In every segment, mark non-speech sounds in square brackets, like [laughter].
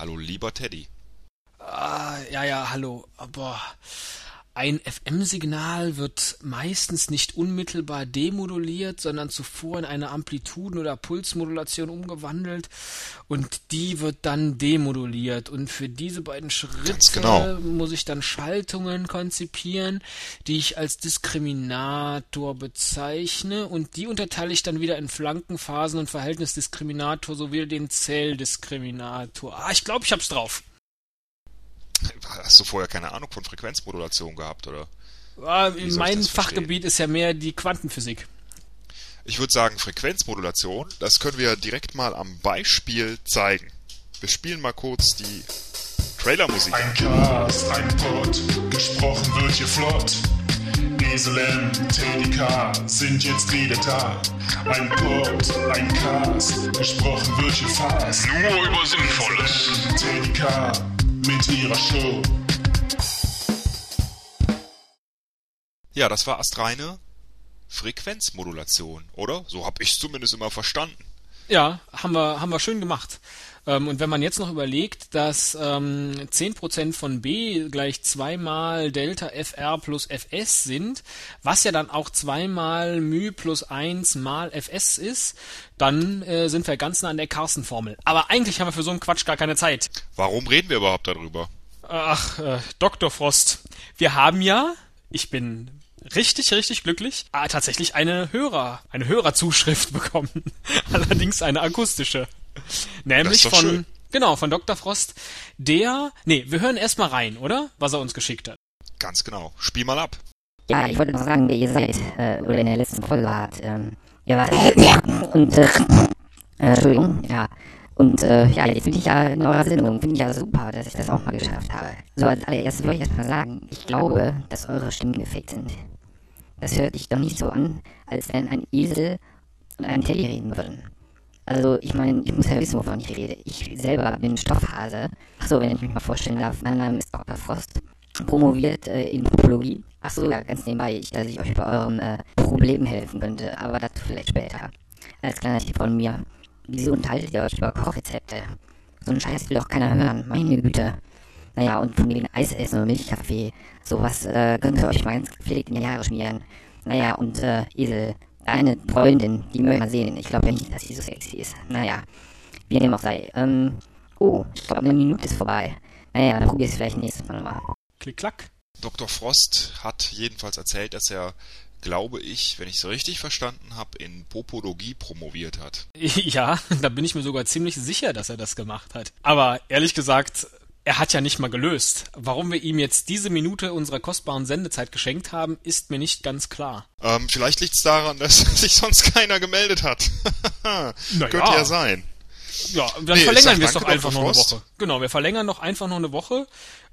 Hallo, lieber Teddy. Ah, ja, ja, hallo. Boah. Ein FM-Signal wird meistens nicht unmittelbar demoduliert, sondern zuvor in eine Amplituden- oder Pulsmodulation umgewandelt und die wird dann demoduliert. Und für diese beiden Schritte genau. muss ich dann Schaltungen konzipieren, die ich als Diskriminator bezeichne und die unterteile ich dann wieder in Flankenphasen und Verhältnisdiskriminator sowie den Zelldiskriminator. Ah, ich glaube, ich hab's drauf. Hast du vorher keine Ahnung von Frequenzmodulation gehabt, oder? Ah, mein Fachgebiet ist ja mehr die Quantenphysik. Ich würde sagen, Frequenzmodulation, das können wir direkt mal am Beispiel zeigen. Wir spielen mal kurz die Trailermusik. Ein Cast, ein Pod, gesprochen wird hier flott. Esel M, Teddy K sind jetzt wieder da. Ein Pod, ein Cast, gesprochen wird hier fast. Nur über Sinnvolles. Teddy K mit ihrer Show. Ja, das war astreine Frequenzmodulation, oder? So habe ich es zumindest immer verstanden. Ja, haben wir, haben wir schön gemacht. Ähm, und wenn man jetzt noch überlegt, dass ähm, 10% von B gleich zweimal Delta FR plus FS sind, was ja dann auch zweimal μ plus 1 mal Fs ist, dann äh, sind wir ganz nah an der Carsten-Formel. Aber eigentlich haben wir für so einen Quatsch gar keine Zeit. Warum reden wir überhaupt darüber? Ach, äh, Dr. Frost, wir haben ja, ich bin richtig, richtig glücklich, äh, tatsächlich eine Hörer, eine Hörerzuschrift [laughs] bekommen. Allerdings eine akustische. [laughs] Nämlich von, schön. genau, von Dr. Frost, der, nee, wir hören erstmal rein, oder? Was er uns geschickt hat. Ganz genau. Spiel mal ab. Ja, ich wollte noch sagen, wer ihr seid, äh, oder in der letzten Folge wart. Ähm, ihr wart, und, äh, äh, Entschuldigung, ja. Und, äh, ja, jetzt bin ich ja in eurer Sendung. Finde ich ja super, dass ich das auch mal geschafft habe. So, als allererstes wollte ich erstmal sagen, ich glaube, dass eure Stimmen gefaked sind. Das hört sich doch nicht so an, als wenn ein Esel und ein Teddy reden würden. Also, ich meine, ich muss ja wissen, wovon ich rede. Ich selber bin Stoffhase. Achso, wenn ich mich mal vorstellen darf, mein Name ist Dr. Frost. Promoviert äh, in Topologie. Achso, ja, ganz nebenbei, ich, dass ich euch bei eurem äh, Problem helfen könnte, aber dazu vielleicht später. Als kleiner Tipp von mir. Wieso unterhaltet ihr euch über Kochrezepte? So einen Scheiß will doch keiner hören, meine Güte. Naja, und von wegen Eis essen und Milchkaffee, sowas äh, könnt ihr euch mal ganz gepflegt in die Haare schmieren. Naja, und äh, Esel, eine Freundin, die möchte ich mal sehen. Ich glaube ja nicht, dass sie so sexy ist. Naja, wie dem auch sei. Ähm, oh, ich glaube, eine Minute ist vorbei. Naja, dann probier es vielleicht nächstes Mal nochmal. Klick, klack. Dr. Frost hat jedenfalls erzählt, dass er, glaube ich, wenn ich es richtig verstanden habe, in Popologie promoviert hat. [laughs] Ja, da bin ich mir sogar ziemlich sicher, dass er das gemacht hat. Aber ehrlich gesagt, er hat ja nicht mal gelöst. Warum wir ihm jetzt diese Minute unserer kostbaren Sendezeit geschenkt haben, ist mir nicht ganz klar. Ähm, vielleicht liegt es daran, dass [laughs] sich sonst keiner gemeldet hat. [laughs] Könnte ja sein. Ja, dann Nee, verlängern wir es doch einfach noch eine. Woche. Genau, wir verlängern noch einfach noch eine Woche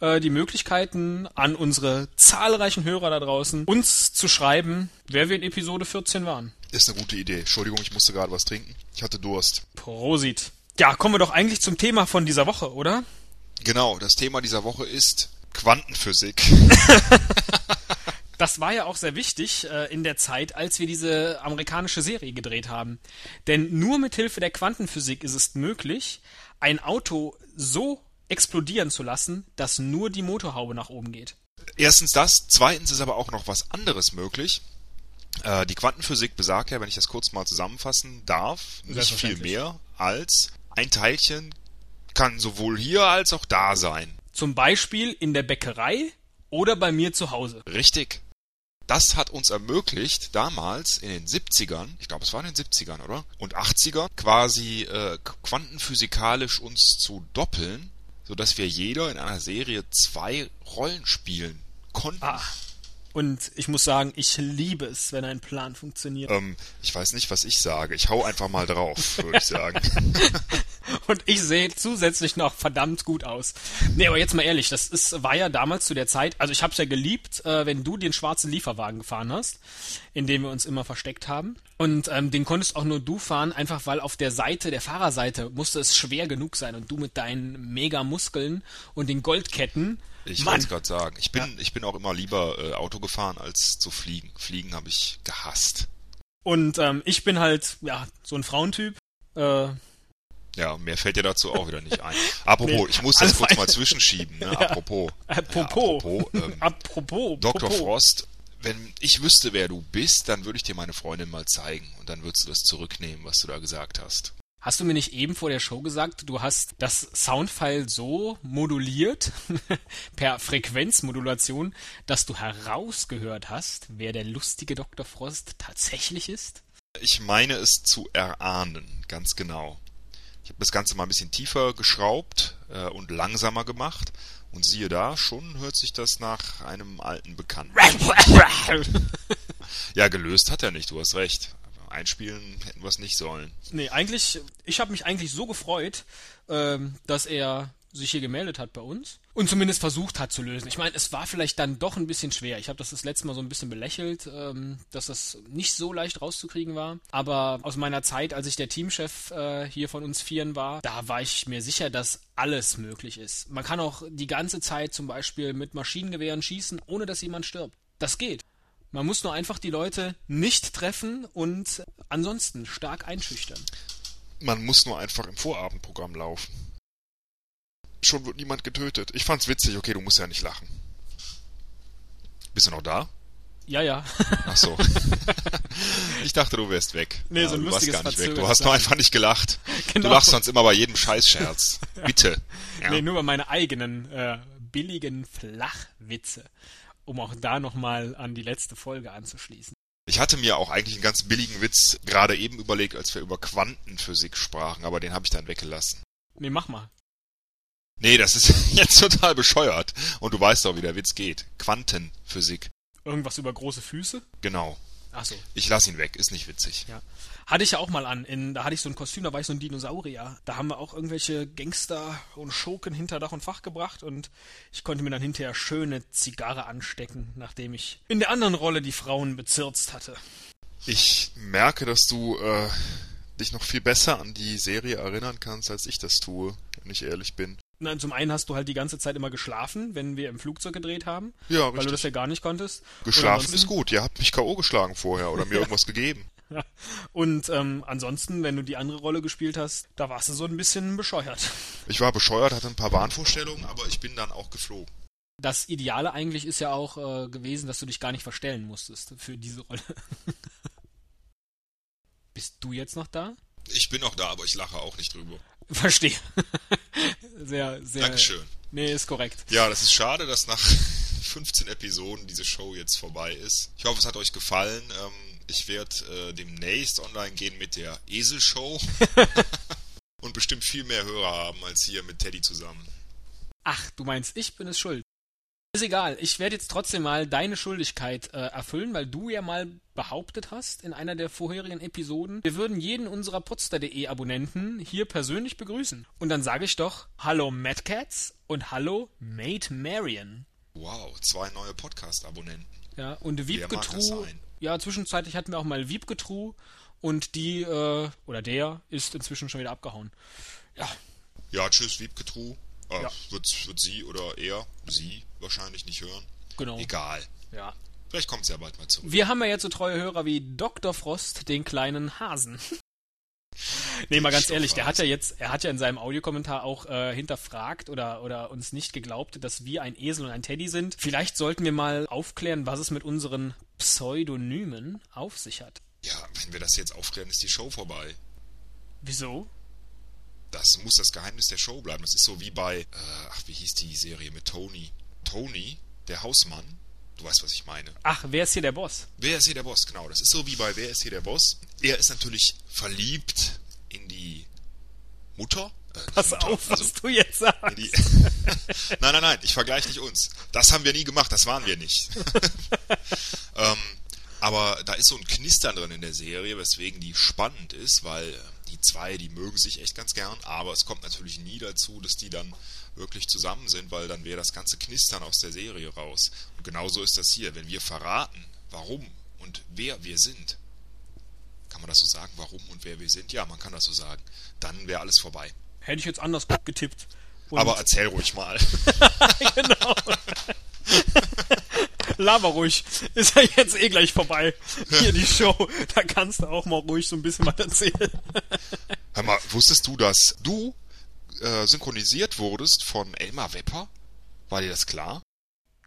äh, die Möglichkeiten an unsere zahlreichen Hörer da draußen, uns zu schreiben, wer wir in Episode 14 waren. Ist eine gute Idee. Entschuldigung, ich musste gerade was trinken. Ich hatte Durst. Prosit. Ja, kommen wir doch eigentlich zum Thema von dieser Woche, oder? Genau, das Thema dieser Woche ist Quantenphysik. [laughs] Das war ja auch sehr wichtig äh, in der Zeit, als wir diese amerikanische Serie gedreht haben. Denn nur mit Hilfe der Quantenphysik ist es möglich, ein Auto so explodieren zu lassen, dass nur die Motorhaube nach oben geht. Erstens das, zweitens ist aber auch noch was anderes möglich. Äh, die Quantenphysik besagt ja, wenn ich das kurz mal zusammenfassen darf, nicht viel mehr als ein Teilchen kann sowohl hier als auch da sein. Zum Beispiel in der Bäckerei oder bei mir zu Hause. Richtig. Das hat uns ermöglicht, damals in den 70ern, ich glaube es war in den 70ern, oder? Und 80ern, quasi äh, quantenphysikalisch uns zu doppeln, sodass wir jeder in einer Serie zwei Rollen spielen konnten. Ah. Und ich muss sagen, ich liebe es, wenn ein Plan funktioniert. Ähm, ich weiß nicht, was ich sage. Ich hau einfach mal drauf, würde ich sagen. [laughs] Und ich sehe zusätzlich noch verdammt gut aus. Nee, aber jetzt mal ehrlich, das ist, war ja damals zu der Zeit, also ich hab's ja geliebt, äh, wenn du den schwarzen Lieferwagen gefahren hast, in dem wir uns immer versteckt haben. Und ähm, den konntest auch nur du fahren, einfach weil auf der Seite, der Fahrerseite, musste es schwer genug sein. Und du mit deinen Mega-Muskeln und den Goldketten. Ich wollte gerade sagen, ich bin, ich bin auch immer lieber äh, Auto gefahren als zu fliegen. Fliegen habe ich gehasst. Und ähm, ich bin halt, ja, so ein Frauentyp. Äh, Ja, mehr fällt dir dazu auch wieder nicht ein. Apropos, Nee, ich muss das kurz mal zwischenschieben. Ne? Apropos. [laughs] Apropos. Ja, apropos ähm, [laughs] Apropos. Dr. Popo. Frost, wenn ich wüsste, wer du bist, dann würde ich dir meine Freundin mal zeigen und dann würdest du das zurücknehmen, was du da gesagt hast. Hast du mir nicht eben vor der Show gesagt, du hast das Soundfile so moduliert, [laughs] per Frequenzmodulation, dass du herausgehört hast, wer der lustige Dr. Frost tatsächlich ist? Ich meine es zu erahnen, ganz genau. Ich habe das Ganze mal ein bisschen tiefer geschraubt äh, und langsamer gemacht und siehe da, schon hört sich das nach einem alten Bekannten. [laughs] Ja, gelöst hat er nicht, du hast recht. Einspielen hätten wir es nicht sollen. nee, eigentlich, ich habe mich eigentlich so gefreut, ähm, dass er sich hier gemeldet hat bei uns und zumindest versucht hat zu lösen. Ich meine, es war vielleicht dann doch ein bisschen schwer. Ich habe das das letzte Mal so ein bisschen belächelt, ähm, dass das nicht so leicht rauszukriegen war. Aber aus meiner Zeit, als ich der Teamchef äh, hier von uns Vieren war, da war ich mir sicher, dass alles möglich ist. Man kann auch die ganze Zeit zum Beispiel mit Maschinengewehren schießen, ohne dass jemand stirbt. Das geht. Man muss nur einfach die Leute nicht treffen und ansonsten stark einschüchtern. Man muss nur einfach im Vorabendprogramm laufen. Schon wird niemand getötet. Ich fand's witzig, okay, du musst ja nicht lachen. Bist du noch da? Ja, ja. Ach so. [laughs] ich dachte, du wärst weg. Nee, so ein du warst gar nicht weg. Du hast nur einfach nicht gelacht. Genau. Du lachst sonst immer bei jedem Scheißscherz. [laughs] Bitte. Ja. Nee, nur bei meine eigenen äh, billigen Flachwitze. Um auch da nochmal an die letzte Folge anzuschließen. Ich hatte mir auch eigentlich einen ganz billigen Witz gerade eben überlegt, als wir über Quantenphysik sprachen, aber den habe ich dann weggelassen. Nee, mach mal. Nee, das ist [laughs] jetzt total bescheuert. Und du weißt doch, wie der Witz geht. Quantenphysik. Irgendwas über große Füße? Genau. Ach so. Ich lass ihn weg, ist nicht witzig. Ja. Hatte ich ja auch mal an. In, da hatte ich so ein Kostüm, da war ich so ein Dinosaurier. Da haben wir auch irgendwelche Gangster und Schurken hinter Dach und Fach gebracht und ich konnte mir dann hinterher schöne Zigarre anstecken, nachdem ich in der anderen Rolle die Frauen bezirzt hatte. Ich merke, dass du äh, dich noch viel besser an die Serie erinnern kannst, als ich das tue, wenn ich ehrlich bin. Na, zum einen hast du halt die ganze Zeit immer geschlafen, wenn wir im Flugzeug gedreht haben, Ja, weil du das ja gar nicht konntest. Geschlafen ist gut. Ihr habt mich K.O. geschlagen vorher oder mir [laughs] irgendwas gegeben. [laughs] Und ähm, ansonsten, wenn du die andere Rolle gespielt hast, da warst du so ein bisschen bescheuert. [laughs] Ich war bescheuert, hatte ein paar Wahnvorstellungen, aber ich bin dann auch geflogen. Das Ideale eigentlich ist ja auch äh, gewesen, dass du dich gar nicht verstellen musstest für diese Rolle. [laughs] Bist du jetzt noch da? Ich bin noch da, aber ich lache auch nicht drüber. Verstehe. sehr, sehr. Dankeschön. Nee, ist korrekt. Ja, das ist schade, dass nach 15 Episoden diese Show jetzt vorbei ist. Ich hoffe, es hat euch gefallen. Ähm, ich werde äh, demnächst online gehen mit der Eselshow [laughs] und bestimmt viel mehr Hörer haben als hier mit Teddy zusammen. Ach, du meinst, ich bin es schuld. Ist egal, ich werde jetzt trotzdem mal deine Schuldigkeit äh, erfüllen, weil du ja mal behauptet hast in einer der vorherigen Episoden, wir würden jeden unserer Potster.de Abonnenten hier persönlich begrüßen. Und dann sage ich doch, hallo Madcats und hallo Mate Marion. Wow, zwei neue Podcast-Abonnenten. Ja, und Wiebgetru, sein? Ja, zwischenzeitlich hatten wir auch mal Wiebgetru und die, äh, oder der ist inzwischen schon wieder abgehauen. Ja, Ja, tschüss, Wiebgetru. Äh, Ja. wird, wird sie oder er, sie wahrscheinlich nicht hören. genau. Egal. Ja. Vielleicht kommt sie ja bald mal zurück. Wir haben ja jetzt so treue Hörer wie Dr. Frost, den kleinen Hasen. [laughs] nee, mal ganz ehrlich, der hat ja jetzt, er hat ja in seinem Audiokommentar auch äh, hinterfragt oder, oder uns nicht geglaubt, dass wir ein Esel und ein Teddy sind. Vielleicht sollten wir mal aufklären, was es mit unseren Pseudonymen auf sich hat. Ja, wenn wir das jetzt aufklären, ist die Show vorbei. Wieso? Das muss das Geheimnis der Show bleiben. Das ist so wie bei, äh, ach, wie hieß die Serie mit Tony? Tony, der Hausmann. Du weißt, was ich meine. Ach, wer ist hier der Boss? Wer ist hier der Boss? Genau, das ist so wie bei Wer ist hier der Boss? Er ist natürlich verliebt in die Mutter. Äh, Pass Mutter, auf, also was du jetzt sagst. die [laughs] nein, nein, nein, ich vergleiche nicht uns. Das haben wir nie gemacht, das waren wir nicht. [laughs] ähm, aber da ist so ein Knistern drin in der Serie, weswegen die spannend ist, weil die zwei, die mögen sich echt ganz gern, aber es kommt natürlich nie dazu, dass die dann wirklich zusammen sind, weil dann wäre das ganze Knistern aus der Serie raus. Und genauso ist das hier. Wenn wir verraten, warum und wer wir sind, kann man das so sagen, warum und wer wir sind? Ja, man kann das so sagen. Dann wäre alles vorbei. Hätte ich jetzt anders getippt. Und Aber erzähl ruhig mal. [laughs] genau. Laber ruhig. Ist ja jetzt eh gleich vorbei. Hier die Show. Da kannst du auch mal ruhig so ein bisschen was erzählen. Hör mal, wusstest du, dass du äh, synchronisiert wurdest von Elmar Wepper? War dir das klar?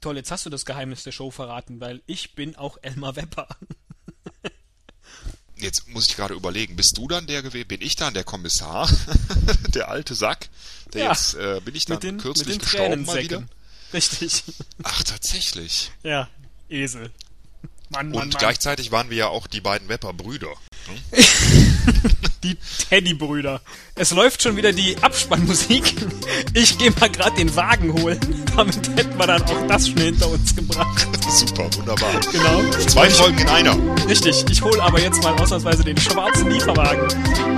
Toll, jetzt hast du das Geheimnis der Show verraten, weil ich bin auch Elmar Wepper. Jetzt muss ich gerade überlegen, bist du dann der gewesen? Bin ich dann der Kommissar? [laughs] der alte Sack? Der Ja, jetzt, äh, bin ich dann den, kürzlich gestorben mal wieder? Richtig. Ach, tatsächlich. Ja, Esel. Mann, Mann, Und Mann. gleichzeitig waren wir ja auch die beiden Wepper-Brüder. Die Teddybrüder. Es läuft schon wieder die Abspannmusik. Ich gehe mal gerade den Wagen holen. Damit hätten wir dann auch das schon hinter uns gebracht. Super, wunderbar. Genau. Zwei Folgen in einer. Richtig. Ich hole aber jetzt mal ausnahmsweise den schwarzen Lieferwagen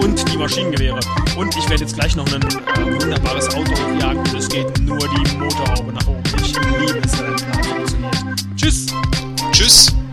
und die Maschinengewehre. Und ich werde jetzt gleich noch ein äh, wunderbares Auto hochjagen. Und es geht nur die Motorhaube nach oben. Ich liebe es, wenn Plan funktioniert. Tschüss. Tschüss.